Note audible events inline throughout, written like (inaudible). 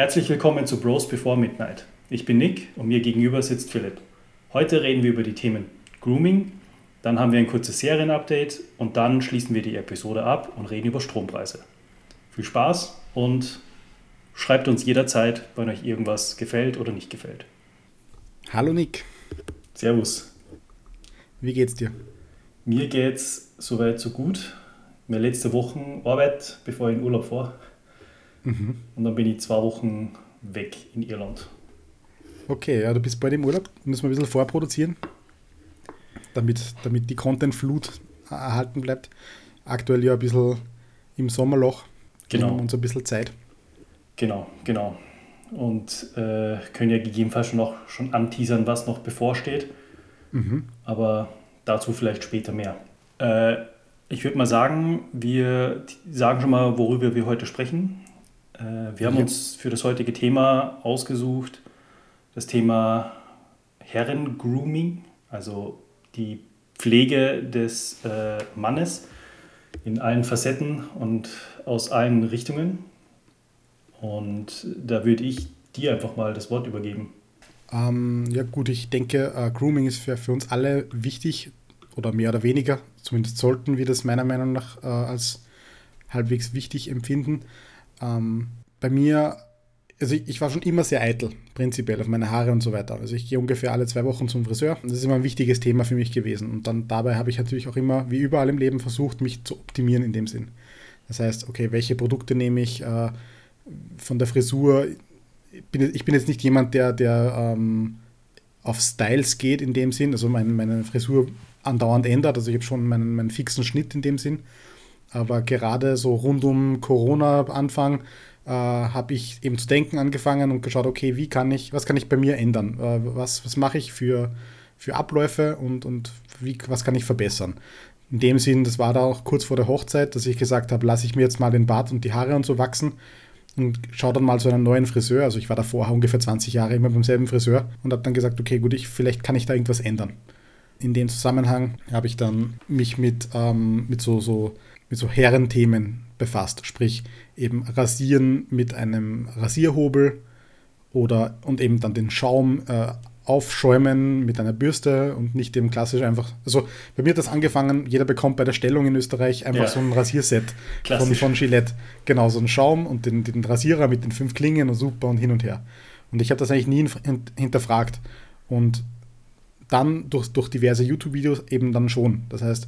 Herzlich willkommen zu Bros Before Midnight. Ich bin Nick und mir gegenüber sitzt Philipp. Heute reden wir über die Themen Grooming, dann haben wir ein kurzes Serienupdate und dann schließen wir die Episode ab und reden über Strompreise. Viel Spaß und schreibt uns jederzeit, wenn euch irgendwas gefällt oder nicht gefällt. Hallo Nick. Servus. Wie geht's dir? Mir geht's soweit so gut. Mir letzte Woche Arbeit, bevor ich in Urlaub fahre. Mhm. Und dann bin ich zwei Wochen weg in Irland. Okay, ja, du bist bald im Urlaub. Müssen wir ein bisschen vorproduzieren, damit, damit die Content-Flut erhalten bleibt. Aktuell ja ein bisschen im Sommerloch. Genau. Nehmen uns ein bisschen Zeit. Genau, genau. Und äh, können ja gegebenenfalls schon, noch, schon anteasern, was noch bevorsteht. Mhm. Aber dazu vielleicht später mehr. Äh, ich würde mal sagen, wir sagen schon mal, worüber wir heute sprechen. Äh, wir haben uns für das heutige Thema ausgesucht, das Thema Herren-Grooming, also die Pflege des äh, Mannes in allen Facetten und aus allen Richtungen. Und da würde ich dir einfach mal das Wort übergeben. Ähm, ja gut, ich denke, äh, Grooming ist für, für uns alle wichtig oder mehr oder weniger. Zumindest sollten wir das meiner Meinung nach äh, als halbwegs wichtig empfinden. Ähm, bei mir, also ich, ich, war schon immer sehr eitel, prinzipiell, auf meine Haare und so weiter. Also ich gehe ungefähr alle zwei Wochen zum Friseur. Das ist immer ein wichtiges Thema für mich gewesen. Und dann dabei habe ich natürlich auch immer, wie überall im Leben, versucht, mich zu optimieren in dem Sinn. Das heißt, okay, welche Produkte nehme ich äh, von der Frisur? Ich bin, ich bin jetzt nicht jemand, der, der ähm, auf Styles geht in dem Sinn, also mein, meine Frisur andauernd ändert. Also ich habe schon meinen, meinen fixen Schnitt in dem Sinn. Aber gerade so rund um Corona-Anfang äh, habe ich eben zu denken angefangen und geschaut, okay, wie kann ich, was kann ich bei mir ändern? Äh, was was mache ich für, für Abläufe und, und wie, was kann ich verbessern? In dem Sinn, das war da auch kurz vor der Hochzeit, dass ich gesagt habe, lasse ich mir jetzt mal den Bart und die Haare und so wachsen und schaue dann mal zu einem neuen Friseur. Also ich war da vorher ungefähr 20 Jahre immer beim selben Friseur und habe dann gesagt, okay, gut, ich, vielleicht kann ich da irgendwas ändern. In dem Zusammenhang habe ich dann mich mit, ähm, mit so, so, mit so Herrenthemen befasst, sprich eben Rasieren mit einem Rasierhobel oder und eben dann den Schaum äh, aufschäumen mit einer Bürste und nicht dem klassisch einfach. Also bei mir hat das angefangen, jeder bekommt bei der Stellung in Österreich einfach ja. so ein Rasierset von, von Gillette. Genau, so ein Schaum und den, den Rasierer mit den fünf Klingen und super und hin und her. Und ich habe das eigentlich nie hinterfragt. Und dann durch, durch diverse YouTube-Videos eben dann schon. Das heißt,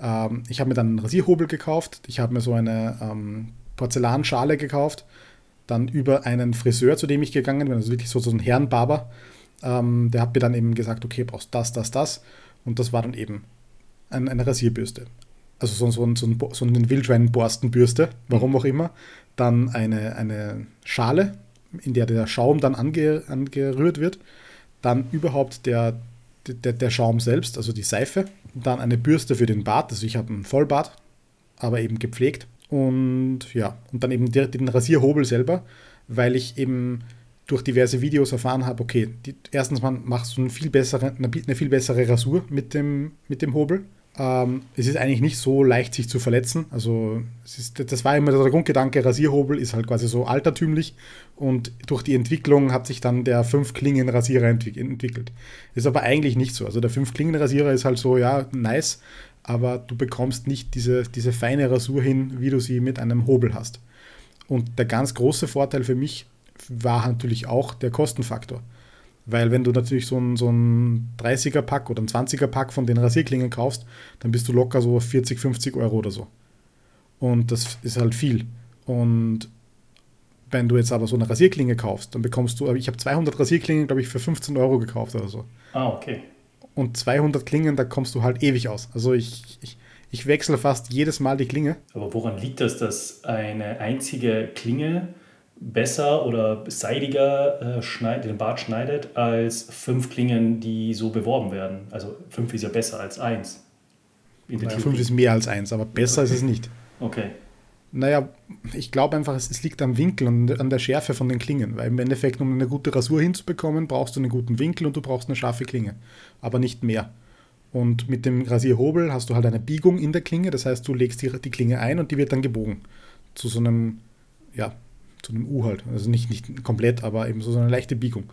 ähm, ich habe mir dann einen Rasierhobel gekauft, ich habe mir so eine ähm, Porzellanschale gekauft, dann über einen Friseur, zu dem ich gegangen bin, also wirklich so, so ein Herrenbarber, ähm, der hat mir dann eben gesagt, okay, brauchst das, das, das. Und das war dann eben ein, eine Rasierbürste. Also so, so, so, ein, so eine Wildschweinborstenbürste, warum auch immer. Dann eine, eine Schale, in der der Schaum dann ange, angerührt wird. Dann überhaupt der, der, der Schaum selbst, also die Seife. Dann eine Bürste für den Bart, also ich habe einen Vollbart, aber eben gepflegt. Und ja, und dann eben den Rasierhobel selber, weil ich eben durch diverse Videos erfahren habe, okay, die, erstens mal machst du eine viel bessere, eine viel bessere Rasur mit dem, mit dem Hobel. Ähm, es ist eigentlich nicht so leicht, sich zu verletzen. Also ist, das war immer der Grundgedanke, Rasierhobel ist halt quasi so altertümlich und durch die Entwicklung hat sich dann der Fünf-Klingen-Rasierer entwick entwickelt. Ist aber eigentlich nicht so. Also der Fünf-Klingen-Rasierer ist halt so, ja, nice, aber du bekommst nicht diese, diese feine Rasur hin, wie du sie mit einem Hobel hast. Und der ganz große Vorteil für mich war natürlich auch der Kostenfaktor. Weil wenn du natürlich so ein, so ein 30er-Pack oder ein 20er-Pack von den Rasierklingen kaufst, dann bist du locker so 40, 50 Euro oder so. Und das ist halt viel. Und wenn du jetzt aber so eine Rasierklinge kaufst, dann bekommst du, ich habe 200 Rasierklingen, glaube ich, für 15 Euro gekauft oder so. Ah, okay. Und 200 Klingen, da kommst du halt ewig aus. Also ich, ich, ich wechsle fast jedes Mal die Klinge. Aber woran liegt das, dass eine einzige Klinge besser oder seidiger äh, schneid, den Bart schneidet als fünf Klingen, die so beworben werden. Also fünf ist ja besser als eins. Naja, fünf ist mehr als eins, aber besser okay. ist es nicht. Okay. Naja, ich glaube einfach, es, es, liegt am Winkel und an der Schärfe von den Klingen, weil im Endeffekt, um eine gute Rasur hinzubekommen, brauchst du einen guten Winkel und du brauchst eine scharfe Klinge, aber nicht mehr. Und mit dem Rasierhobel hast du halt eine Biegung in der Klinge, das heißt, du legst die, die Klinge ein und die wird dann gebogen zu so einem ja, zu einem U halt. Also nicht, nicht komplett, aber eben so eine leichte Biegung.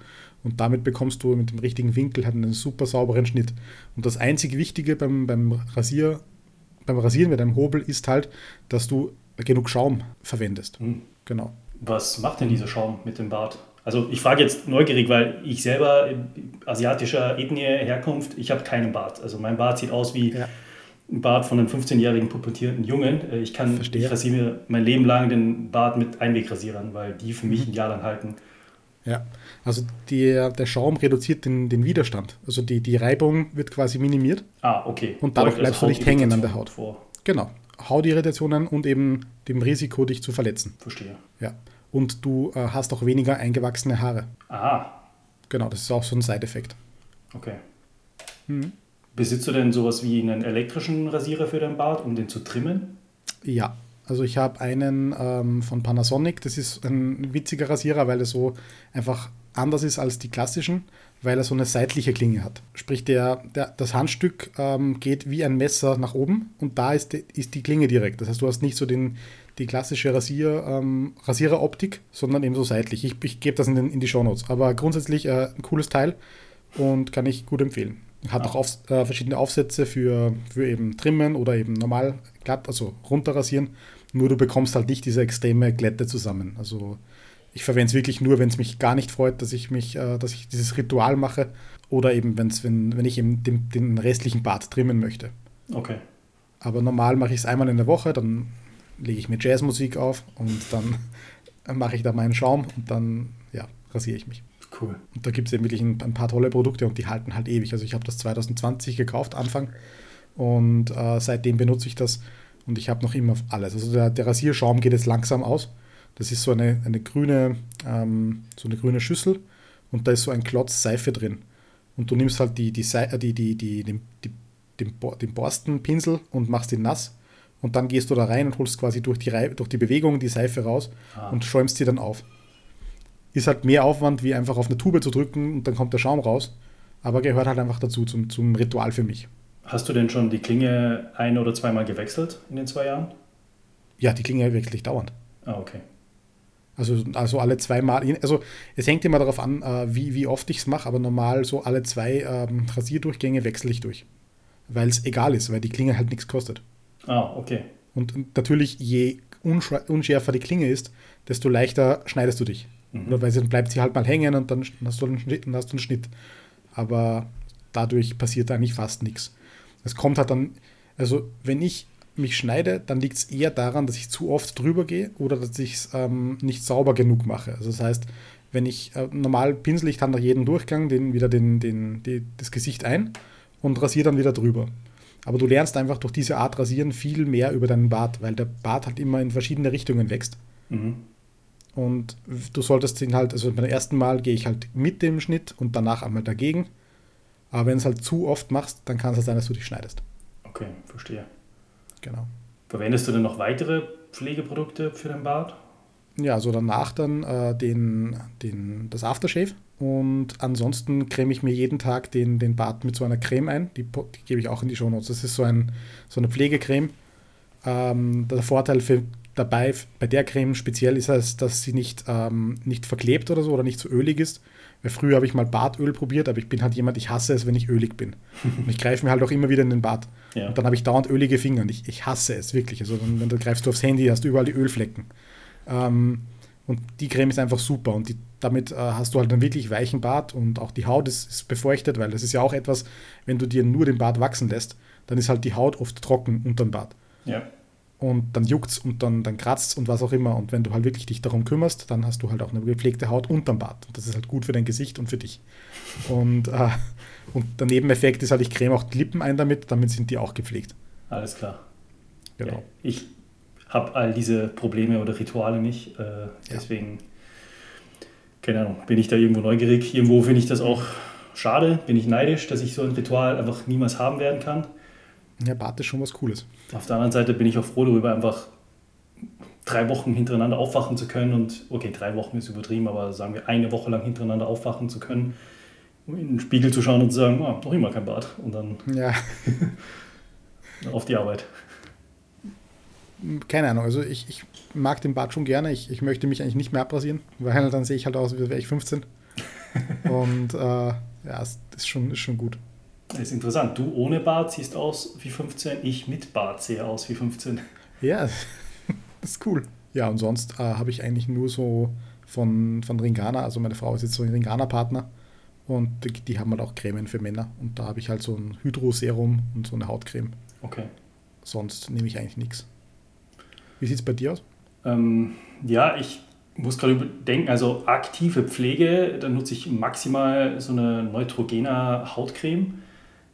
Und damit bekommst du mit dem richtigen Winkel halt einen super sauberen Schnitt. Und das einzig Wichtige beim, beim Rasier, beim Rasieren mit einem Hobel ist halt, dass du genug Schaum verwendest. Mhm. Genau. Was macht denn dieser Schaum mit dem Bart? Also ich frage jetzt neugierig, weil ich selber asiatischer Ethnie Herkunft, ich habe keinen Bart. Also mein Bart sieht aus wie ja. Ein Bart von einem 15-jährigen pubertierenden Jungen. Äh, ich kann Verstehe. ich rasiere mir mein Leben lang den Bart mit Einwegrasierern, weil die für mich mhm. ein Jahr lang halten. Ja, also die, der Schaum reduziert den, den Widerstand. Also die, die Reibung wird quasi minimiert. Ah, okay. Und dadurch bleibst also du nicht hängen an der Haut. Vor. Genau. Hautirritationen und eben dem Risiko, dich zu verletzen. Verstehe. Ja. Und du äh, hast auch weniger eingewachsene Haare. Aha. Genau, das ist auch so ein Side-Effekt. Okay. Mhm. Besitzt du denn sowas wie einen elektrischen Rasierer für dein Bart, um den zu trimmen? Ja, also ich habe einen ähm, von Panasonic, das ist ein witziger Rasierer, weil er so einfach anders ist als die klassischen, weil er so eine seitliche Klinge hat. Sprich, der, der, das Handstück ähm, geht wie ein Messer nach oben und da ist die, ist die Klinge direkt. Das heißt, du hast nicht so den, die klassische Rasier, ähm, Rasiereroptik, sondern eben so seitlich. Ich, ich gebe das in, den, in die Shownotes. Aber grundsätzlich äh, ein cooles Teil und kann ich gut empfehlen. Hat auch auf, äh, verschiedene Aufsätze für, für eben Trimmen oder eben normal glatt, also runterrasieren. Nur du bekommst halt nicht diese extreme Glätte zusammen. Also ich verwende es wirklich nur, wenn es mich gar nicht freut, dass ich mich, äh, dass ich dieses Ritual mache. Oder eben, wenn's, wenn, wenn ich eben den, den restlichen Bart trimmen möchte. Okay. Aber normal mache ich es einmal in der Woche, dann lege ich mir Jazzmusik auf und dann (laughs) mache ich da meinen Schaum und dann ja, rasiere ich mich. Cool. Und da gibt es eben wirklich ein, ein, paar tolle Produkte und die halten halt ewig. Also ich habe das 2020 gekauft, Anfang. Und äh, seitdem benutze ich das und ich habe noch immer alles. Also der, der, Rasierschaum geht jetzt langsam aus. Das ist so eine, eine grüne, ähm, so eine grüne Schüssel und da ist so ein Klotz Seife drin. Und du nimmst halt die, die, äh, die, die, die, den, die, den, den Borstenpinsel und machst ihn nass. Und dann gehst du da rein und holst quasi durch die, durch die Bewegung die Seife raus ah. und schäumst sie dann auf. Ist halt mehr Aufwand, wie einfach auf eine Tube zu drücken und dann kommt der Schaum raus. Aber gehört halt einfach dazu, zum, zum Ritual für mich. Hast du denn schon die Klinge ein- oder zweimal gewechselt in den zwei Jahren? Ja, die Klinge wechsle ich dauernd. Ah, okay. Also, also alle zwei Mal. Also es hängt immer darauf an, äh, wie, wie oft ich es mache, aber normal so alle zwei ähm, Rasierdurchgänge wechsle ich durch. Weil es egal ist, weil die Klinge halt nichts kostet. Ah, okay. Und natürlich, je unschärfer die Klinge ist, desto leichter schneidest du dich. Mhm. Oder weil dann bleibt sie halt mal hängen und dann hast du einen Schnitt. Dann hast du einen Schnitt. Aber dadurch passiert eigentlich fast nichts. Es kommt halt dann, also wenn ich mich schneide, dann liegt es eher daran, dass ich zu oft drüber gehe oder dass ich es ähm, nicht sauber genug mache. Also das heißt, wenn ich äh, normal pinsel ich dann nach jedem Durchgang den, wieder den, den, die, das Gesicht ein und rasiere dann wieder drüber. Aber du lernst einfach durch diese Art Rasieren viel mehr über deinen Bart, weil der Bart halt immer in verschiedene Richtungen wächst. Mhm. Und du solltest ihn halt, also beim ersten Mal gehe ich halt mit dem Schnitt und danach einmal dagegen. Aber wenn es halt zu oft machst, dann kann es sein, dass du dich schneidest. Okay, verstehe. Genau. Verwendest du denn noch weitere Pflegeprodukte für den Bart? Ja, also danach dann äh, den, den, das Aftershave. Und ansonsten creme ich mir jeden Tag den, den Bart mit so einer Creme ein. Die, die gebe ich auch in die Show Notes. Das ist so, ein, so eine Pflegecreme. Ähm, der Vorteil für, dabei bei der Creme speziell ist, es, dass sie nicht, ähm, nicht verklebt oder so oder nicht so ölig ist. Weil früher habe ich mal Bartöl probiert, aber ich bin halt jemand, ich hasse es, wenn ich ölig bin. (laughs) Und ich greife mir halt auch immer wieder in den Bart. Ja. Und dann habe ich dauernd ölige Finger und ich, ich hasse es wirklich. Also wenn, wenn du greifst du aufs Handy, hast du überall die Ölflecken. Ähm, und die Creme ist einfach super und die, damit äh, hast du halt einen wirklich weichen Bart und auch die Haut ist, ist, befeuchtet, weil das ist ja auch etwas, wenn du dir nur den Bart wachsen lässt, dann ist halt die Haut oft trocken unter dem Bart. Ja und dann juckt's und dann, dann kratzt und was auch immer. Und wenn du halt wirklich dich darum kümmerst, dann hast du halt auch eine gepflegte Haut unterm Bart. Und das ist halt gut für dein Gesicht und für dich. Und, äh, und der Nebeneffekt ist halt, ich creme auch die Lippen ein damit, damit sind die auch gepflegt. Alles klar. Genau. Ja, ich habe all diese Probleme oder Rituale nicht. Äh, deswegen, ja. keine Ahnung, bin ich da irgendwo neugierig. Irgendwo finde ich das auch schade, bin ich neidisch, dass ich so ein Ritual einfach niemals haben werden kann. Ja, Bart ist schon was Cooles. Auf der anderen Seite bin ich auch froh darüber, einfach drei Wochen hintereinander aufwachen zu können und, okay, drei Wochen ist übertrieben, aber sagen wir eine Woche lang hintereinander aufwachen zu können, um in den Spiegel zu schauen und zu sagen, oh, noch immer kein Bart und dann ja. (laughs) auf die Arbeit. keine Ahnung, also ich, ich mag den Bart schon gerne. Ich, ich möchte mich eigentlich nicht mehr abrasieren, weil dann sehe ich halt aus, wie wäre ich 15. (laughs) Und äh, ja, ist schon, ist schon gut. Das ist interessant. Du ohne Bart siehst aus wie 15, ich mit Bart sehe aus wie 15. Ja, (laughs) das ist cool. Ja, und sonst äh, habe ich eigentlich nur so von, von Ringana, also meine Frau ist jetzt so ein Ringana-Partner und die, die, haben halt auch Cremen für Männer und da habe ich halt so ein Hydro-Serum und so eine Hautcreme. Okay. Sonst nehme ich eigentlich nichts. Wie sieht es bei dir aus? Ähm, ja, ich muss gerade überdenken, also aktive Pflege, da nutze ich maximal so eine Neutrogena Hautcreme.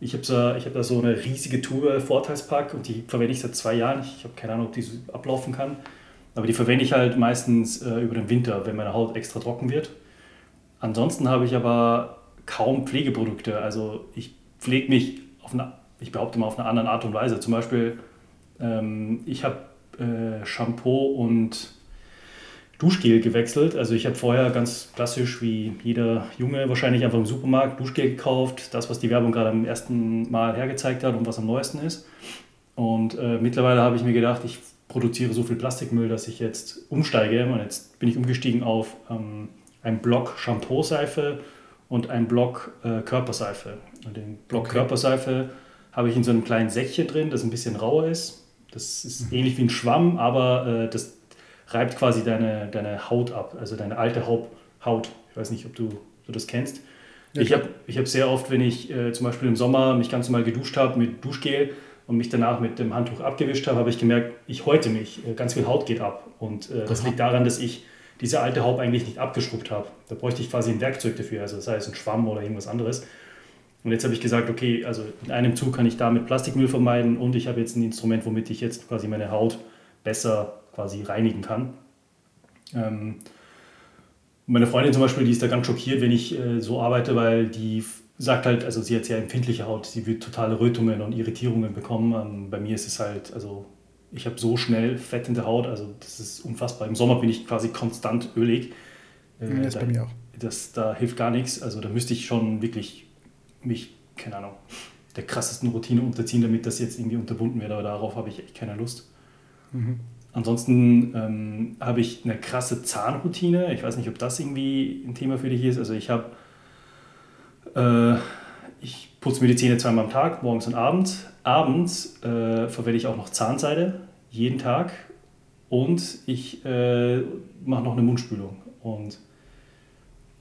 Ich habe hab da so eine riesige Tube Vorteilspack und die verwende ich seit zwei Jahren. Ich habe keine Ahnung, ob die so ablaufen kann. Aber die verwende ich halt meistens äh, über den Winter, wenn meine Haut extra trocken wird. Ansonsten habe ich aber kaum Pflegeprodukte. Also ich pflege mich auf eine, ich behaupte mal auf eine andere Art und Weise. Zum Beispiel, ähm, ich habe äh, Shampoo und Duschgel gewechselt. Also ich habe vorher ganz klassisch wie jeder Junge wahrscheinlich einfach im Supermarkt Duschgel gekauft, das, was die Werbung gerade am ersten Mal hergezeigt hat und was am neuesten ist. Und äh, mittlerweile habe ich mir gedacht, ich produziere so viel Plastikmüll, dass ich jetzt umsteige. Und jetzt bin ich umgestiegen auf ähm, einen Block Shampoo-Seife und einen Block äh, Körperseife. Und den Block okay. Körperseife habe ich in so einem kleinen Säckchen drin, das ein bisschen rauer ist. Das ist ähnlich wie ein Schwamm, aber äh, das reibt quasi deine, deine Haut ab, also deine alte Haut. Ich weiß nicht, ob du, du das kennst. Ja, ich habe ich hab sehr oft, wenn ich äh, zum Beispiel im Sommer mich ganz normal geduscht habe mit Duschgel und mich danach mit dem Handtuch abgewischt habe, habe ich gemerkt, ich häute mich, äh, ganz viel Haut geht ab. Und äh, das liegt daran, dass ich diese alte Haut eigentlich nicht abgeschrubbt habe. Da bräuchte ich quasi ein Werkzeug dafür, also sei es ein Schwamm oder irgendwas anderes. Und jetzt habe ich gesagt, okay, also in einem Zug kann ich damit Plastikmüll vermeiden und ich habe jetzt ein Instrument, womit ich jetzt quasi meine Haut besser quasi reinigen kann. Ähm, meine Freundin zum Beispiel, die ist da ganz schockiert, wenn ich äh, so arbeite, weil die sagt halt, also sie hat sehr empfindliche Haut, sie wird totale Rötungen und Irritierungen bekommen. Ähm, bei mir ist es halt, also ich habe so schnell Fett in der Haut, also das ist unfassbar. Im Sommer bin ich quasi konstant ölig. Äh, das da, bei mir auch. Das, da hilft gar nichts. Also da müsste ich schon wirklich mich, keine Ahnung, der krassesten Routine unterziehen, damit das jetzt irgendwie unterbunden wird. Aber darauf habe ich echt keine Lust. Mhm. Ansonsten ähm, habe ich eine krasse Zahnroutine. Ich weiß nicht, ob das irgendwie ein Thema für dich ist. Also ich habe, äh, ich putze mir die Zähne zweimal am Tag, morgens und abends. Abends äh, verwende ich auch noch Zahnseide, jeden Tag. Und ich äh, mache noch eine Mundspülung. Und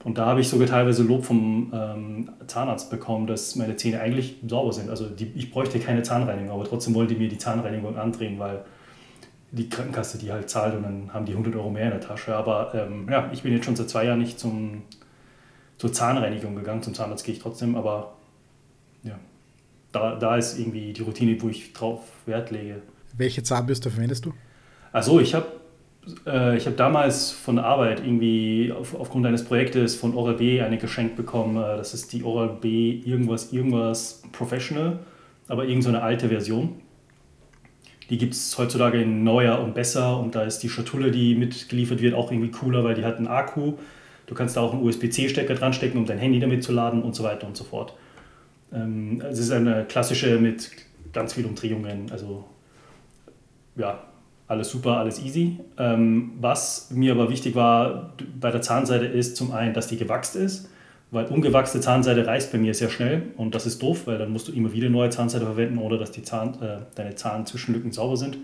und da habe ich sogar teilweise Lob vom ähm, Zahnarzt bekommen, dass meine Zähne eigentlich sauber sind. Also die, ich bräuchte keine Zahnreinigung, aber trotzdem wollen die mir die Zahnreinigung andrehen, weil die Krankenkasse die halt zahlt und dann haben die 100 Euro mehr in der Tasche. Aber ähm, ja, ich bin jetzt schon seit zwei Jahren nicht zum, zur Zahnreinigung gegangen. Zum Zahnarzt gehe ich trotzdem, aber ja, da, da ist irgendwie die Routine, wo ich drauf Wert lege. Welche Zahnbürste verwendest du? Also ich habe äh, ich habe damals von der Arbeit irgendwie auf, aufgrund eines Projektes von Oral-B eine geschenkt bekommen. Äh, das ist die Oral-B irgendwas, irgendwas Professional, aber irgend so eine alte Version. Die gibt es heutzutage in neuer und besser und da ist die Schatulle, die mitgeliefert wird, auch irgendwie cooler, weil die hat einen Akku. Du kannst da auch einen USB-C-Stecker dran stecken, um dein Handy damit zu laden und so weiter und so fort. Ähm, es ist eine klassische mit ganz vielen Umdrehungen, also ja, alles super, alles easy. Ähm, was mir aber wichtig war bei der Zahnseide ist zum einen, dass die gewachst ist, weil ungewachste Zahnseide reißt bei mir sehr schnell und das ist doof, weil dann musst du immer wieder neue Zahnseide verwenden oder dass die Zahn, äh, deine Zahnzwischenlücken sauber sind.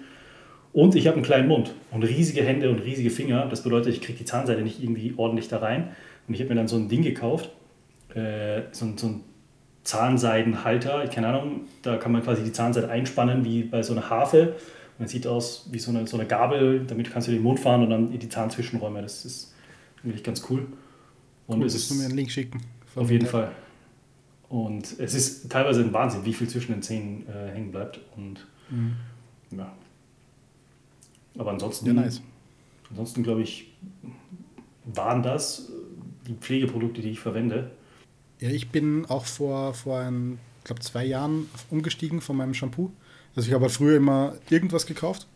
Und ich habe einen kleinen Mund und riesige Hände und riesige Finger. Das bedeutet, ich kriege die Zahnseide nicht irgendwie ordentlich da rein. Und ich habe mir dann so ein Ding gekauft, äh, so, so ein Zahnseidenhalter, keine Ahnung, da kann man quasi die Zahnseide einspannen wie bei so einer Harfe man sieht aus wie so eine, so eine Gabel, damit kannst du den Mund fahren und dann in die Zahnzwischenräume. Das ist wirklich ganz cool. Und cool, es ist, du mir einen Link schicken. Auf jeden Fall. Und es ist teilweise ein Wahnsinn, wie viel zwischen den Zähnen äh, hängen bleibt. Und mhm. ja. Aber ansonsten, ja, nice. ansonsten glaube ich, waren das die Pflegeprodukte, die ich verwende. Ja, ich bin auch vor, vor ein, glaube zwei Jahren umgestiegen von meinem Shampoo also ich habe halt früher immer irgendwas gekauft.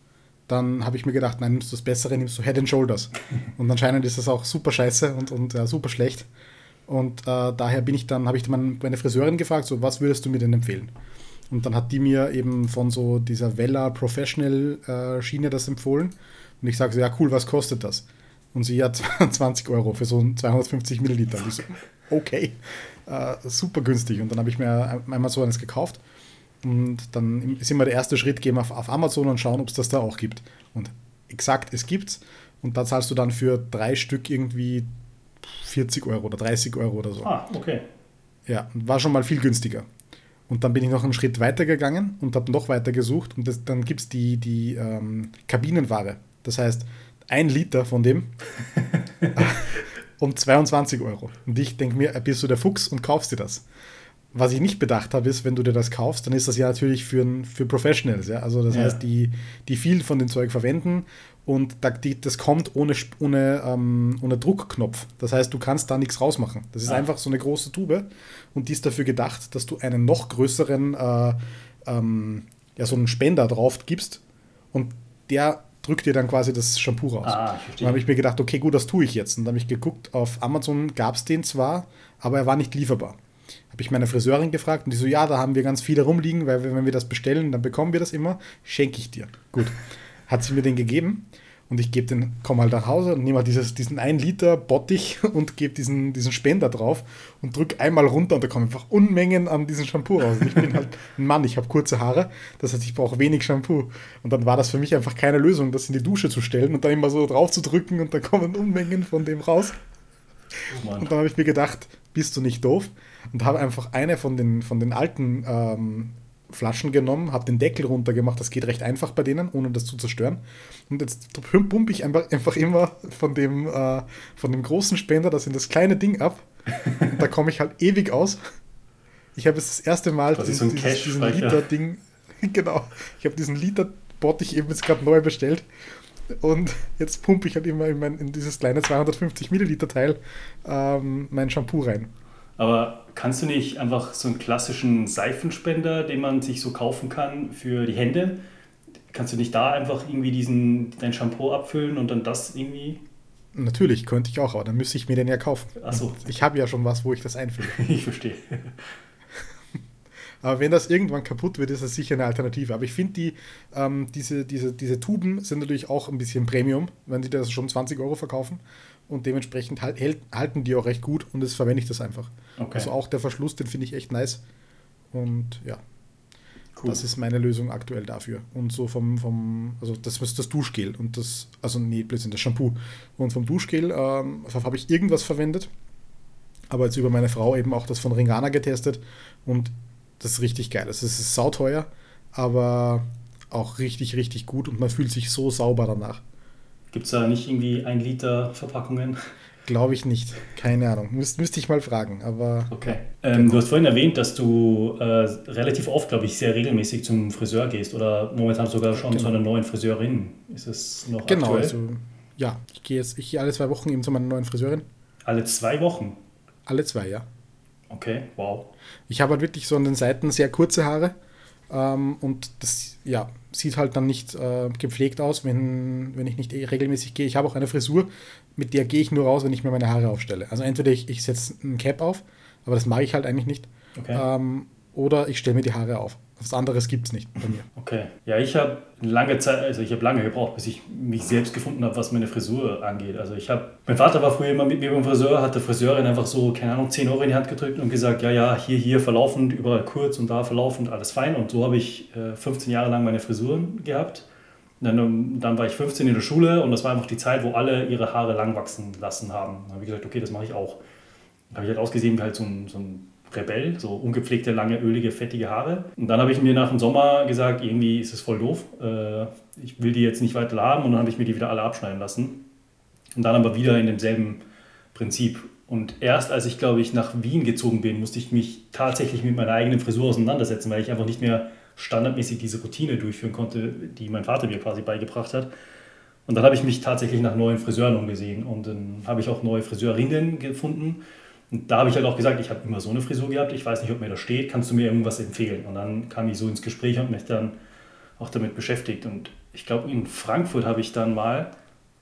Dann habe ich mir gedacht, nein, nimmst du das Bessere, nimmst du Head and Shoulders. (laughs) Und anscheinend ist das auch super scheiße und, und ja, super schlecht. Und äh, daher bin ich dann, habe ich dann meine Friseurin gefragt, so, was würdest du mir denn empfehlen? Und dann hat die mir eben von so dieser Vella Professional äh, Schiene das empfohlen. Und ich sage so, ja cool, was kostet das? Und sie hat (laughs) 20 Euro für so 250 Milliliter. Und ich so, okay, äh, super günstig. Und dann habe ich mir einmal so eines gekauft. Und dann ist immer der erste Schritt, gehen wir auf, auf Amazon und schauen, ob es das da auch gibt. Und exakt, es gibt's. Und da zahlst du dann für drei Stück irgendwie 40 Euro oder 30 Euro oder so. Ah, okay. Ja, war schon mal viel günstiger. Und dann bin ich noch einen Schritt weiter gegangen und habe noch weiter gesucht. Und das, dann gibt es die, die ähm, Kabinenware. Das heißt, ein Liter von dem (laughs) um 22 Euro. Und ich denke mir, bist du der Fuchs und kaufst dir das. Was ich nicht bedacht habe, ist, wenn du dir das kaufst, dann ist das ja natürlich für, für Professionals. Ja? Also das ja. heißt, die, die viel von dem Zeug verwenden und das kommt ohne, ohne, ähm, ohne Druckknopf. Das heißt, du kannst da nichts rausmachen. Das ist ah. einfach so eine große Tube und die ist dafür gedacht, dass du einen noch größeren, äh, ähm, ja, so einen Spender drauf gibst und der drückt dir dann quasi das Shampoo raus. Ah, dann habe ich mir gedacht, okay, gut, das tue ich jetzt. Und dann habe ich geguckt, auf Amazon gab es den zwar, aber er war nicht lieferbar. Habe ich meine Friseurin gefragt und die so, ja, da haben wir ganz viele rumliegen, weil wenn wir das bestellen, dann bekommen wir das immer, schenke ich dir. Gut hat sie mir den gegeben und ich gebe den, komme halt nach Hause und nehme halt dieses, diesen 1 Liter Bottich (laughs) und gebe diesen, diesen Spender drauf und drücke einmal runter und da kommen einfach Unmengen an diesem Shampoo raus. Und ich bin halt (laughs) ein Mann, ich habe kurze Haare, das heißt, ich brauche wenig Shampoo. Und dann war das für mich einfach keine Lösung, das in die Dusche zu stellen und dann immer so drauf zu drücken und da kommen Unmengen von dem raus. Oh und dann habe ich mir gedacht, bist du nicht doof? Und habe einfach eine von den, von den alten ähm, Flaschen genommen, habe den Deckel runtergemacht. Das geht recht einfach bei denen, ohne das zu zerstören. Und jetzt pumpe ich einfach, einfach immer von dem, äh, von dem großen Spender das in das kleine Ding ab. Und da komme ich halt ewig aus. Ich habe jetzt das erste Mal das diesen, so dieses, diesen Liter-Ding, (laughs) genau, ich habe diesen Liter-Bot ich eben jetzt gerade neu bestellt. Und jetzt pumpe ich halt immer in, mein, in dieses kleine 250 Milliliter Teil ähm, mein Shampoo rein. Aber kannst du nicht einfach so einen klassischen Seifenspender, den man sich so kaufen kann für die Hände, kannst du nicht da einfach irgendwie diesen, dein Shampoo abfüllen und dann das irgendwie? Natürlich, könnte ich auch, aber dann müsste ich mir den ja kaufen. Achso. Ich habe ja schon was, wo ich das einfülle. (laughs) ich verstehe. Aber wenn das irgendwann kaputt wird, ist das sicher eine Alternative. Aber ich finde, die, ähm, diese, diese, diese Tuben sind natürlich auch ein bisschen Premium, wenn die das schon 20 Euro verkaufen und dementsprechend halt, halten die auch recht gut und das verwende ich das einfach. Okay. Also auch der Verschluss, den finde ich echt nice. Und ja, cool. das ist meine Lösung aktuell dafür. Und so vom, vom also das ist das Duschgel und das, also nee, plötzlich das Shampoo. Und vom Duschgel ähm, habe ich irgendwas verwendet, aber jetzt über meine Frau eben auch das von Ringana getestet und das ist richtig geil. Das ist sauteuer, aber auch richtig, richtig gut und man fühlt sich so sauber danach. Gibt es da nicht irgendwie ein Liter Verpackungen? Glaube ich nicht. Keine Ahnung. Müs müsste ich mal fragen. Aber. Okay. Ähm, genau. Du hast vorhin erwähnt, dass du äh, relativ oft, glaube ich, sehr regelmäßig zum Friseur gehst oder momentan sogar schon genau. zu einer neuen Friseurin. Ist es noch genau, aktuell? Also, ja, ich gehe jetzt ich gehe alle zwei Wochen eben zu meiner neuen Friseurin. Alle zwei Wochen? Alle zwei, ja. Okay, wow. Ich habe halt wirklich so an den Seiten sehr kurze Haare ähm, und das, ja, sieht halt dann nicht äh, gepflegt aus, wenn, wenn ich nicht eh regelmäßig gehe. Ich habe auch eine Frisur, mit der gehe ich nur raus, wenn ich mir meine Haare aufstelle. Also entweder ich, ich setze ein Cap auf, aber das mache ich halt eigentlich nicht. Okay. Ähm, oder ich stelle mir die Haare auf. Was anderes gibt es nicht bei mir. Okay. Ja, ich habe lange Zeit, also ich habe lange gebraucht, bis ich mich selbst gefunden habe, was meine Frisur angeht. Also ich habe, mein Vater war früher immer mit mir beim Friseur, hat der Friseurin einfach so, keine Ahnung, 10 Euro in die Hand gedrückt und gesagt, ja, ja, hier, hier verlaufend, überall kurz und da verlaufend, alles fein. Und so habe ich äh, 15 Jahre lang meine Frisuren gehabt. Dann, dann, war ich 15 in der Schule und das war einfach die Zeit, wo alle ihre Haare lang wachsen lassen haben. Dann habe ich gesagt, okay, das mache ich auch. Dann habe ich halt ausgesehen wie halt so ein, so ein Rebell, so ungepflegte, lange, ölige, fettige Haare. Und dann habe ich mir nach dem Sommer gesagt, irgendwie ist es voll doof. Äh, ich will die jetzt nicht weiter haben und dann habe ich mir die wieder alle abschneiden lassen. Und dann aber wieder in demselben Prinzip. Und erst als ich, glaube ich, nach Wien gezogen bin, musste ich mich tatsächlich mit meiner eigenen Frisur auseinandersetzen, weil ich einfach nicht mehr standardmäßig diese Routine durchführen konnte, die mein Vater mir quasi beigebracht hat. Und dann habe ich mich tatsächlich nach neuen Friseuren umgesehen und dann habe ich auch neue Friseurinnen gefunden und da habe ich halt auch gesagt, ich habe immer so eine Frisur gehabt, ich weiß nicht, ob mir das steht, kannst du mir irgendwas empfehlen? Und dann kam ich so ins Gespräch und mich dann auch damit beschäftigt. Und ich glaube, in Frankfurt habe ich dann mal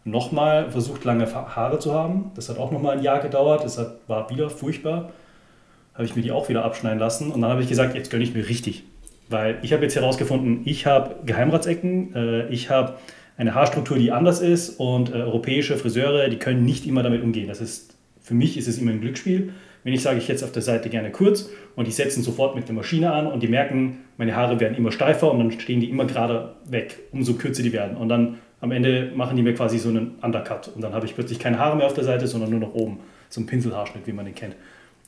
nochmal versucht, lange Haare zu haben. Das hat auch nochmal ein Jahr gedauert, das hat, war wieder furchtbar. Habe ich mir die auch wieder abschneiden lassen und dann habe ich gesagt, jetzt gönne ich mir richtig. Weil ich habe jetzt herausgefunden, ich habe Geheimratsecken, äh, ich habe eine Haarstruktur, die anders ist und äh, europäische Friseure, die können nicht immer damit umgehen. Das ist, für mich ist es immer ein Glücksspiel. Wenn ich sage, ich jetzt auf der Seite gerne kurz und die setzen sofort mit der Maschine an und die merken, meine Haare werden immer steifer und dann stehen die immer gerade weg, umso kürzer die werden. Und dann am Ende machen die mir quasi so einen Undercut und dann habe ich plötzlich keine Haare mehr auf der Seite, sondern nur noch oben, so ein Pinselhaarschnitt, wie man den kennt.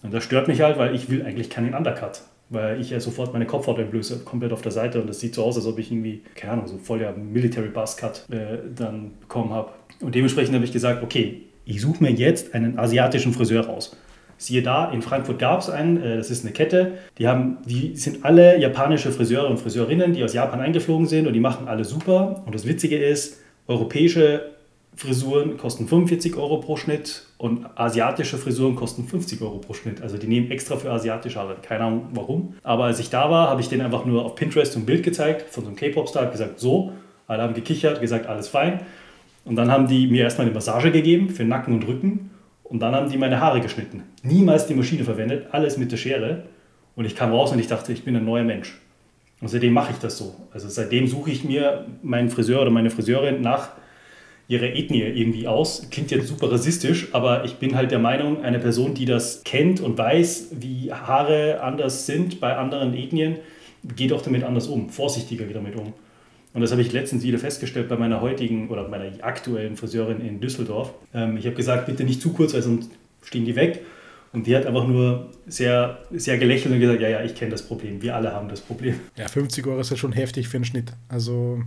Und das stört mich halt, weil ich will eigentlich keinen Undercut weil ich ja sofort meine Kopfhaut entblöße, komplett auf der Seite und das sieht so aus, als ob ich irgendwie, keine Ahnung, so voll der Military Buzz Cut äh, dann bekommen habe. Und dementsprechend habe ich gesagt, okay, ich suche mir jetzt einen asiatischen Friseur raus. Siehe da, in Frankfurt gab es einen, äh, das ist eine Kette, die, haben, die sind alle japanische Friseure und Friseurinnen, die aus Japan eingeflogen sind und die machen alle super. Und das Witzige ist, europäische Frisuren kosten 45 Euro pro Schnitt und asiatische Frisuren kosten 50 Euro pro Schnitt. Also die nehmen extra für asiatische Haare. Keine Ahnung warum. Aber als ich da war, habe ich denen einfach nur auf Pinterest ein Bild gezeigt von so einem K-Pop-Star, gesagt, so. Alle haben gekichert, gesagt, alles fein. Und dann haben die mir erstmal eine Massage gegeben für Nacken und Rücken. Und dann haben die meine Haare geschnitten. Niemals die Maschine verwendet, alles mit der Schere. Und ich kam raus und ich dachte, ich bin ein neuer Mensch. Und seitdem mache ich das so. Also seitdem suche ich mir meinen Friseur oder meine Friseurin nach ihre Ethnie irgendwie aus. Klingt jetzt super rassistisch, aber ich bin halt der Meinung, eine Person, die das kennt und weiß, wie Haare anders sind bei anderen Ethnien, geht auch damit anders um, vorsichtiger damit um. Und das habe ich letztens wieder festgestellt bei meiner heutigen oder meiner aktuellen Friseurin in Düsseldorf. Ähm, ich habe gesagt, bitte nicht zu kurz, weil sonst stehen die weg. Und die hat einfach nur sehr, sehr gelächelt und gesagt, ja, ja, ich kenne das Problem. Wir alle haben das Problem. Ja, 50 Euro ist ja schon heftig für einen Schnitt. Also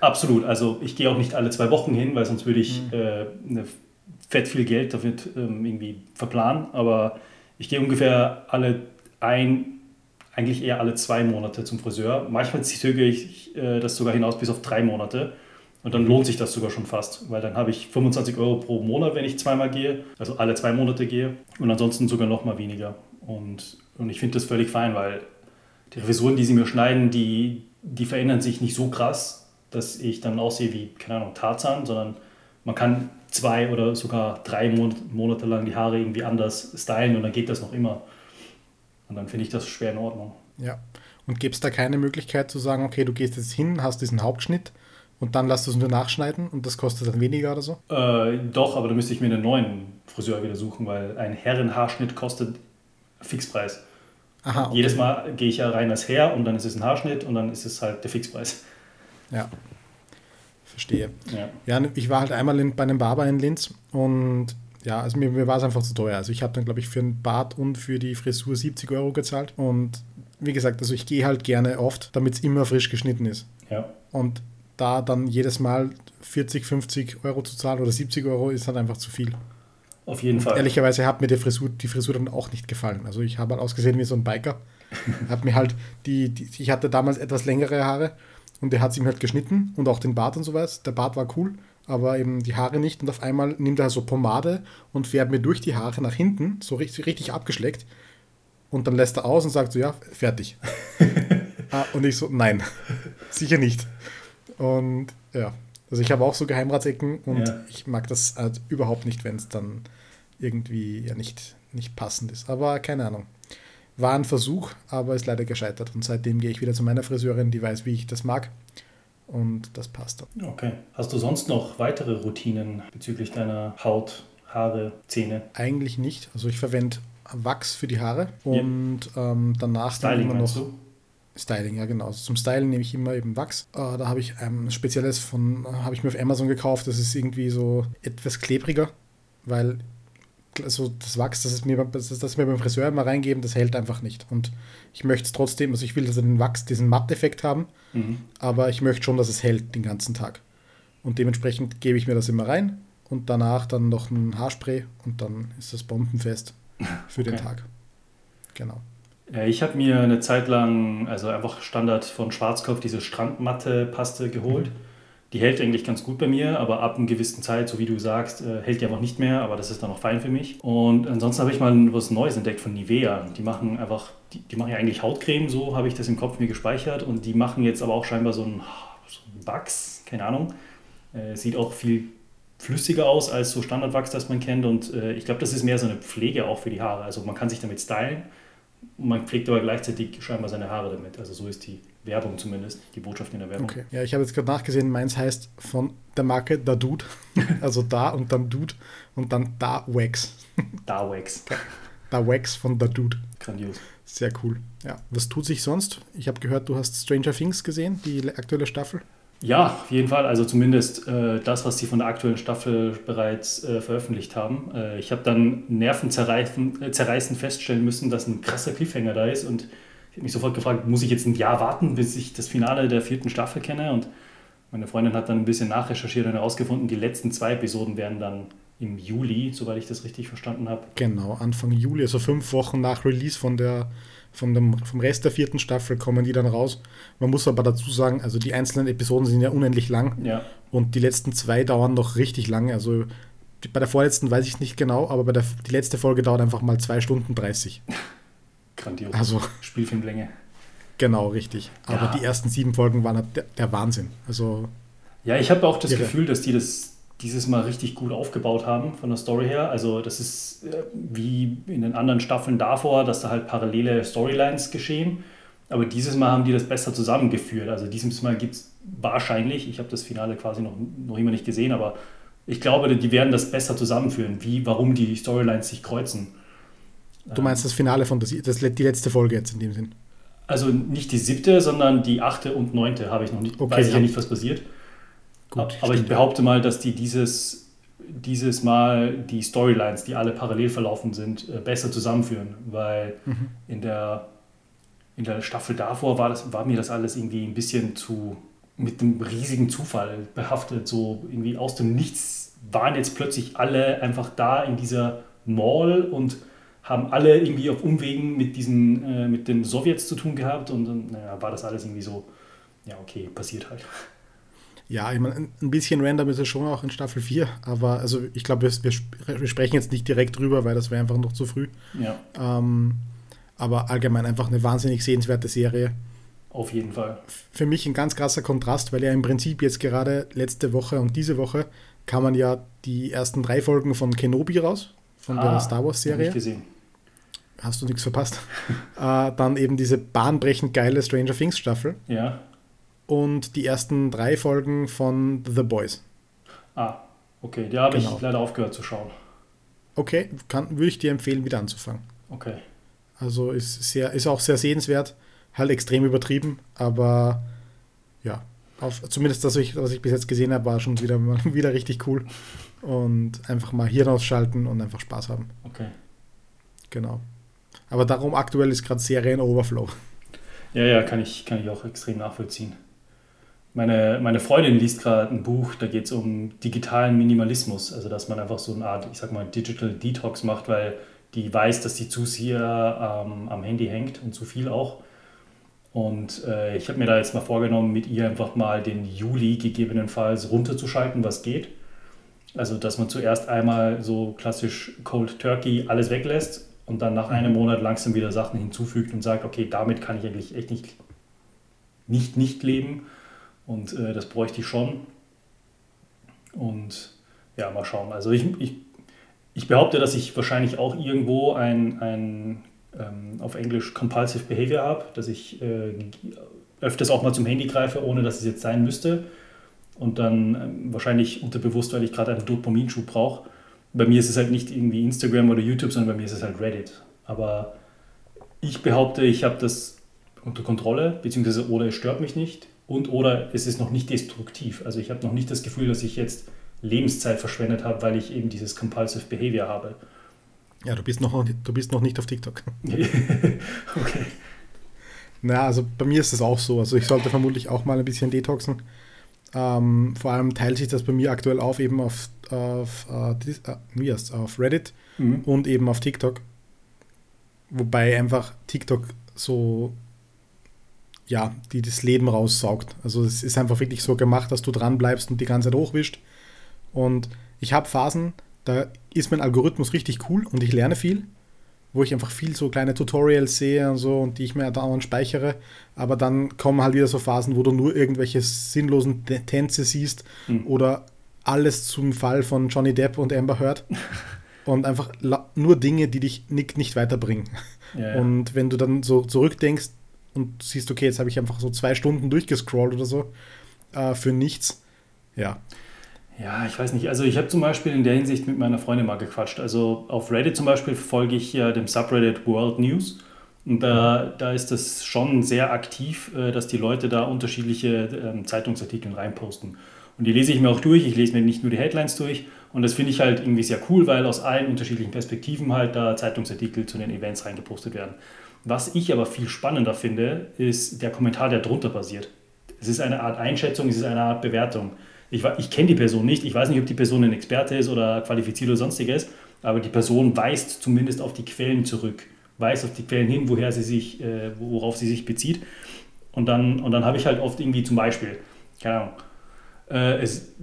Absolut. Also ich gehe auch nicht alle zwei Wochen hin, weil sonst würde ich mhm. äh, eine fett viel Geld damit ähm, irgendwie verplanen. Aber ich gehe ungefähr alle ein, eigentlich eher alle zwei Monate zum Friseur. Manchmal zögere ich äh, das sogar hinaus bis auf drei Monate. Und dann lohnt sich das sogar schon fast, weil dann habe ich 25 Euro pro Monat, wenn ich zweimal gehe, also alle zwei Monate gehe. Und ansonsten sogar noch mal weniger. Und, und ich finde das völlig fein, weil die Frisuren, die sie mir schneiden, die, die verändern sich nicht so krass dass ich dann aussehe wie, keine Ahnung, Tarzan, sondern man kann zwei oder sogar drei Monate lang die Haare irgendwie anders stylen und dann geht das noch immer. Und dann finde ich das schwer in Ordnung. Ja. Und gibt es da keine Möglichkeit zu sagen, okay, du gehst jetzt hin, hast diesen Hauptschnitt und dann lässt du es nur nachschneiden und das kostet dann weniger oder so? Äh, doch, aber da müsste ich mir einen neuen Friseur wieder suchen, weil ein Herrenhaarschnitt kostet Fixpreis. Aha, okay. Jedes Mal gehe ich ja rein als Herr und dann ist es ein Haarschnitt und dann ist es halt der Fixpreis. Ja. Verstehe. Ja. ja, ich war halt einmal in, bei einem Barber in Linz und ja, also mir, mir war es einfach zu teuer. Also ich habe dann, glaube ich, für ein Bart und für die Frisur 70 Euro gezahlt. Und wie gesagt, also ich gehe halt gerne oft, damit es immer frisch geschnitten ist. Ja. Und da dann jedes Mal 40, 50 Euro zu zahlen oder 70 Euro ist halt einfach zu viel. Auf jeden Fall. ehrlicherweise hat mir die Frisur, die Frisur dann auch nicht gefallen. Also ich habe halt ausgesehen wie so ein Biker. (laughs) hat mir halt die, die, ich hatte damals etwas längere Haare und der hat sie ihm halt geschnitten und auch den Bart und sowas. Der Bart war cool, aber eben die Haare nicht. Und auf einmal nimmt er so Pomade und fährt mir durch die Haare nach hinten, so richtig, richtig abgeschleckt. Und dann lässt er aus und sagt so, ja, fertig. (laughs) ah, und ich so, nein, sicher nicht. Und ja, also ich habe auch so Geheimratsecken und ja. ich mag das halt überhaupt nicht, wenn es dann irgendwie ja nicht, nicht passend ist. Aber keine Ahnung. War ein Versuch, aber ist leider gescheitert. Und seitdem gehe ich wieder zu meiner Friseurin, die weiß, wie ich das mag. Und das passt dann. Okay. Hast du sonst noch weitere Routinen bezüglich deiner Haut, Haare, Zähne? Eigentlich nicht. Also ich verwende Wachs für die Haare und ja. ähm, danach Styling immer noch. Styling, ja genau. Also zum Stylen nehme ich immer eben Wachs. Äh, da habe ich ein spezielles von, habe ich mir auf Amazon gekauft. Das ist irgendwie so etwas klebriger, weil also das Wachs, das ist mir, das, das mir beim Friseur immer reingeben, das hält einfach nicht. Und ich möchte es trotzdem, also ich will, dass er den Wachs diesen Matteffekt haben, mhm. aber ich möchte schon, dass es hält den ganzen Tag. Und dementsprechend gebe ich mir das immer rein und danach dann noch ein Haarspray und dann ist das bombenfest für okay. den Tag. Genau. Ja, ich habe mir eine Zeit lang, also einfach Standard von Schwarzkopf, diese Strandmatte-Paste geholt. Mhm die hält eigentlich ganz gut bei mir, aber ab einer gewissen Zeit, so wie du sagst, äh, hält die einfach nicht mehr, aber das ist dann auch fein für mich. Und ansonsten habe ich mal was Neues entdeckt von Nivea. Die machen einfach, die, die machen ja eigentlich Hautcreme, so habe ich das im Kopf mir gespeichert und die machen jetzt aber auch scheinbar so ein, so Wachs, keine Ahnung. Äh, sieht auch viel flüssiger aus als so Standardwachs, das man kennt und äh, ich glaube, das ist mehr so eine Pflege auch für die Haare. Also man kann sich damit stylen und man pflegt aber gleichzeitig scheinbar seine Haare damit. Also so ist die Werbung zumindest, die Botschaft in der Werbung. Okay, ja, ich habe jetzt gerade nachgesehen, meins heißt von der Marke Da Dude, (laughs) also da und dann Dude und dann Da Wax. Da Wax. Da Wax von Da Dude. Grandios. Sehr cool. Ja, was tut sich sonst? Ich habe gehört, du hast Stranger Things gesehen, die aktuelle Staffel. Ja, auf jeden Fall. Also zumindest äh, das, was sie von der aktuellen Staffel bereits äh, veröffentlicht haben. Äh, ich habe dann nervenzerreißend äh, feststellen müssen, dass ein krasser Cliffhanger da ist und ich habe mich sofort gefragt, muss ich jetzt ein Jahr warten, bis ich das Finale der vierten Staffel kenne? Und meine Freundin hat dann ein bisschen nachrecherchiert und herausgefunden, die letzten zwei Episoden werden dann im Juli, soweit ich das richtig verstanden habe. Genau, Anfang Juli, also fünf Wochen nach Release von der, von dem, vom Rest der vierten Staffel kommen die dann raus. Man muss aber dazu sagen, also die einzelnen Episoden sind ja unendlich lang ja. und die letzten zwei dauern noch richtig lange. Also bei der vorletzten weiß ich nicht genau, aber bei der, die letzte Folge dauert einfach mal zwei Stunden 30. (laughs) Grandios. Also Spielfilmlänge. Genau, richtig. Aber ja. die ersten sieben Folgen waren halt der, der Wahnsinn. Also ja, ich habe auch das irre. Gefühl, dass die das dieses Mal richtig gut aufgebaut haben von der Story her. Also das ist äh, wie in den anderen Staffeln davor, dass da halt parallele Storylines geschehen. Aber dieses Mal haben die das besser zusammengeführt. Also dieses Mal gibt es wahrscheinlich, ich habe das Finale quasi noch, noch immer nicht gesehen, aber ich glaube, die werden das besser zusammenführen, wie, warum die Storylines sich kreuzen. Du meinst das Finale von das, das, die letzte Folge jetzt in dem Sinn? Also nicht die siebte, sondern die achte und neunte habe ich noch nicht. Okay, weiß ich ja nicht, was passiert. Gut, aber ich behaupte mal, dass die dieses, dieses Mal die Storylines, die alle parallel verlaufen sind, äh, besser zusammenführen, weil mhm. in, der, in der Staffel davor war, das, war mir das alles irgendwie ein bisschen zu mit einem riesigen Zufall behaftet. So irgendwie aus dem Nichts waren jetzt plötzlich alle einfach da in dieser Mall und haben alle irgendwie auf Umwegen mit diesen, äh, mit den Sowjets zu tun gehabt und dann naja, war das alles irgendwie so, ja okay, passiert halt. Ja, ich meine, ein bisschen random ist es schon auch in Staffel 4, aber also ich glaube, wir, wir, sprechen jetzt nicht direkt drüber, weil das wäre einfach noch zu früh. Ja. Ähm, aber allgemein einfach eine wahnsinnig sehenswerte Serie. Auf jeden Fall. Für mich ein ganz krasser Kontrast, weil ja im Prinzip jetzt gerade letzte Woche und diese Woche kamen ja die ersten drei Folgen von Kenobi raus, von ah, der Star Wars Serie. Nicht gesehen. Hast du nichts verpasst. (laughs) äh, dann eben diese bahnbrechend geile Stranger Things Staffel. Ja und die ersten drei Folgen von The Boys. Ah, okay. Die habe genau. ich leider aufgehört zu schauen. Okay, kann, würde ich dir empfehlen, wieder anzufangen. Okay. Also ist, sehr, ist auch sehr sehenswert, halt extrem übertrieben, aber ja, auf, zumindest das, was ich bis jetzt gesehen habe, war schon wieder, (laughs) wieder richtig cool. Und einfach mal Hirn ausschalten und einfach Spaß haben. Okay. Genau. Aber darum aktuell ist gerade Serien-Overflow. Ja, ja, kann ich, kann ich auch extrem nachvollziehen. Meine, meine Freundin liest gerade ein Buch, da geht es um digitalen Minimalismus, also dass man einfach so eine Art, ich sag mal, Digital Detox macht, weil die weiß, dass die zu sehr ähm, am Handy hängt und zu viel auch. Und äh, ich habe mir da jetzt mal vorgenommen, mit ihr einfach mal den Juli gegebenenfalls runterzuschalten, was geht. Also, dass man zuerst einmal so klassisch Cold Turkey alles weglässt und dann nach einem mhm. Monat langsam wieder Sachen hinzufügt und sagt, okay, damit kann ich eigentlich echt nicht nicht, nicht leben und äh, das bräuchte ich schon. Und ja, mal schauen. Also ich, ich, ich behaupte, dass ich wahrscheinlich auch irgendwo ein, ein ähm, auf Englisch Compulsive Behavior habe, dass ich äh, öfters auch mal zum Handy greife, ohne dass es jetzt sein müsste. Und dann ähm, wahrscheinlich unterbewusst, weil ich gerade einen Dopaminschub brauche. Bei mir ist es halt nicht irgendwie Instagram oder YouTube, sondern bei mir ist es halt Reddit. Aber ich behaupte, ich habe das unter Kontrolle, beziehungsweise oder es stört mich nicht und oder es ist noch nicht destruktiv. Also ich habe noch nicht das Gefühl, dass ich jetzt Lebenszeit verschwendet habe, weil ich eben dieses Compulsive Behavior habe. Ja, du bist noch, du bist noch nicht auf TikTok. (laughs) okay. Na, also bei mir ist das auch so. Also ich sollte vermutlich auch mal ein bisschen detoxen. Ähm, vor allem teilt sich das bei mir aktuell auf, eben auf, auf, wie heißt, auf Reddit mhm. und eben auf TikTok. Wobei einfach TikTok so ja, die das Leben raussaugt. Also es ist einfach wirklich so gemacht, dass du dran bleibst und die ganze Zeit hochwischt. Und ich habe Phasen, da ist mein Algorithmus richtig cool und ich lerne viel, wo ich einfach viel so kleine Tutorials sehe und so und die ich mir dauernd speichere. Aber dann kommen halt wieder so Phasen, wo du nur irgendwelche sinnlosen Tänze siehst mhm. oder alles zum Fall von Johnny Depp und Amber Heard. (laughs) und einfach nur Dinge, die dich nicht, nicht weiterbringen. Ja, ja. Und wenn du dann so zurückdenkst, und siehst, okay, jetzt habe ich einfach so zwei Stunden durchgescrollt oder so äh, für nichts. Ja. Ja, ich weiß nicht. Also ich habe zum Beispiel in der Hinsicht mit meiner Freundin mal gequatscht. Also auf Reddit zum Beispiel folge ich ja dem Subreddit World News. Und da, da ist das schon sehr aktiv, äh, dass die Leute da unterschiedliche ähm, Zeitungsartikel reinposten. Und die lese ich mir auch durch. Ich lese mir nicht nur die Headlines durch. Und das finde ich halt irgendwie sehr cool, weil aus allen unterschiedlichen Perspektiven halt da Zeitungsartikel zu den Events reingepostet werden. Was ich aber viel spannender finde, ist der Kommentar, der drunter basiert. Es ist eine Art Einschätzung, es ist eine Art Bewertung. Ich, ich kenne die Person nicht, ich weiß nicht, ob die Person ein Experte ist oder qualifiziert oder sonstiges, aber die Person weist zumindest auf die Quellen zurück, weist auf die Quellen hin, woher sie sich, äh, worauf sie sich bezieht. Und dann, und dann habe ich halt oft irgendwie zum Beispiel, keine Ahnung, es,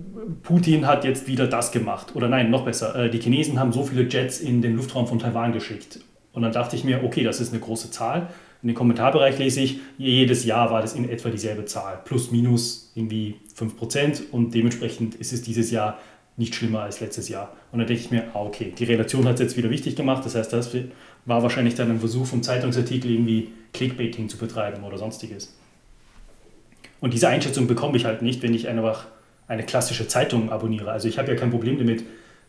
Putin hat jetzt wieder das gemacht. Oder nein, noch besser, äh, die Chinesen haben so viele Jets in den Luftraum von Taiwan geschickt. Und dann dachte ich mir, okay, das ist eine große Zahl. In den Kommentarbereich lese ich, jedes Jahr war das in etwa dieselbe Zahl. Plus, minus irgendwie 5%. Und dementsprechend ist es dieses Jahr nicht schlimmer als letztes Jahr. Und dann denke ich mir, ah, okay, die Relation hat es jetzt wieder wichtig gemacht. Das heißt, das war wahrscheinlich dann ein Versuch vom Zeitungsartikel irgendwie Clickbaiting zu betreiben oder sonstiges. Und diese Einschätzung bekomme ich halt nicht, wenn ich einfach eine klassische Zeitung abonniere. Also ich habe ja kein Problem damit,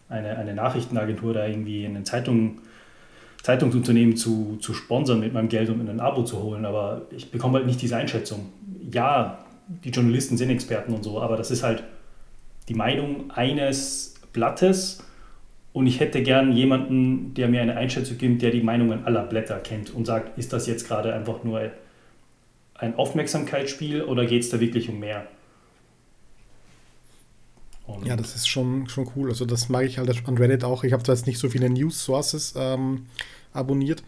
eine, eine Nachrichtenagentur da irgendwie in eine Zeitung Zeitungsunternehmen zu, zu sponsern mit meinem Geld und in ein Abo zu holen, aber ich bekomme halt nicht diese Einschätzung. Ja, die Journalisten sind Experten und so, aber das ist halt die Meinung eines Blattes und ich hätte gern jemanden, der mir eine Einschätzung gibt, der die Meinungen aller Blätter kennt und sagt, ist das jetzt gerade einfach nur ein Aufmerksamkeitsspiel oder geht es da wirklich um mehr? Und ja, das ist schon, schon cool. Also das mag ich halt an Reddit auch. Ich habe zwar jetzt nicht so viele News Sources ähm, abonniert,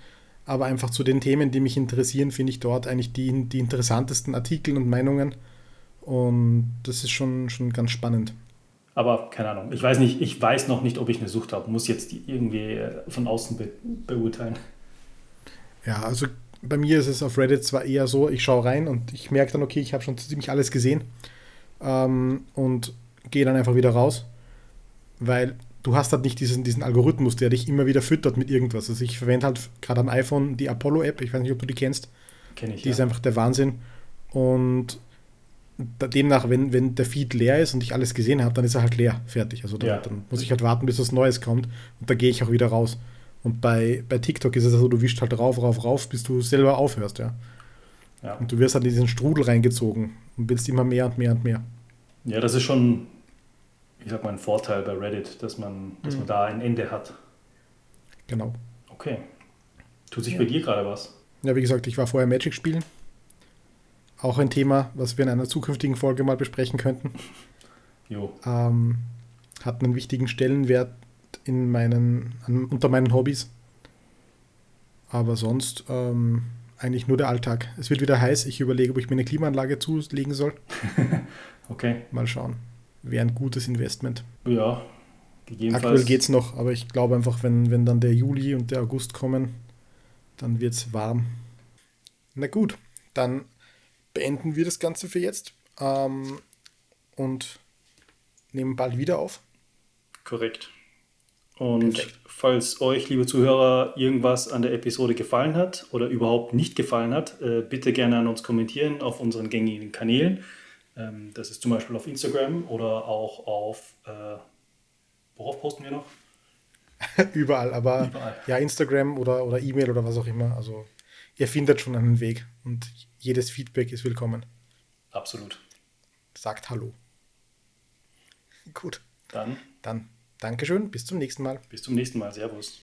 aber einfach zu den Themen, die mich interessieren, finde ich dort eigentlich die, die interessantesten Artikel und Meinungen. Und das ist schon, schon ganz spannend. Aber keine Ahnung, ich weiß nicht, ich weiß noch nicht, ob ich eine Sucht habe. Muss jetzt irgendwie äh, von außen be beurteilen. Ja, also bei mir ist es auf Reddit zwar eher so, ich schaue rein und ich merke dann, okay, ich habe schon ziemlich alles gesehen. Ähm, und gehe dann einfach wieder raus, weil du hast halt nicht diesen, diesen Algorithmus, der dich immer wieder füttert mit irgendwas. Also ich verwende halt gerade am iPhone die Apollo-App, ich weiß nicht, ob du die kennst. Kenn ich, Die ja. ist einfach der Wahnsinn. Und demnach, wenn, wenn der Feed leer ist und ich alles gesehen habe, dann ist er halt leer, fertig. Also da, ja. dann muss ich halt warten, bis was Neues kommt und da gehe ich auch wieder raus. Und bei, bei TikTok ist es so, du wischst halt rauf, rauf, rauf, bis du selber aufhörst, ja. ja. Und du wirst halt in diesen Strudel reingezogen und willst immer mehr und mehr und mehr. Ja, das ist schon ich sag mal, ein Vorteil bei Reddit, dass man, dass mhm. man da ein Ende hat. Genau. Okay. Tut sich ja. bei dir gerade was? Ja, wie gesagt, ich war vorher Magic spielen. Auch ein Thema, was wir in einer zukünftigen Folge mal besprechen könnten. Jo. Ähm, hat einen wichtigen Stellenwert in meinen, an, unter meinen Hobbys. Aber sonst ähm, eigentlich nur der Alltag. Es wird wieder heiß. Ich überlege, ob ich mir eine Klimaanlage zulegen soll. (laughs) okay. Mal schauen wäre ein gutes Investment. Ja, gegebenenfalls. Aktuell geht es noch, aber ich glaube einfach, wenn, wenn dann der Juli und der August kommen, dann wird es warm. Na gut, dann beenden wir das Ganze für jetzt ähm, und nehmen bald wieder auf. Korrekt. Und Perfekt. falls euch, liebe Zuhörer, irgendwas an der Episode gefallen hat oder überhaupt nicht gefallen hat, äh, bitte gerne an uns kommentieren auf unseren gängigen Kanälen. Ähm, das ist zum Beispiel auf Instagram oder auch auf, äh, worauf posten wir noch? (laughs) Überall, aber Überall. ja, Instagram oder, oder E-Mail oder was auch immer. Also ihr findet schon einen Weg und jedes Feedback ist willkommen. Absolut. Sagt Hallo. Gut. Dann. Dann Dankeschön, bis zum nächsten Mal. Bis zum nächsten Mal, Servus.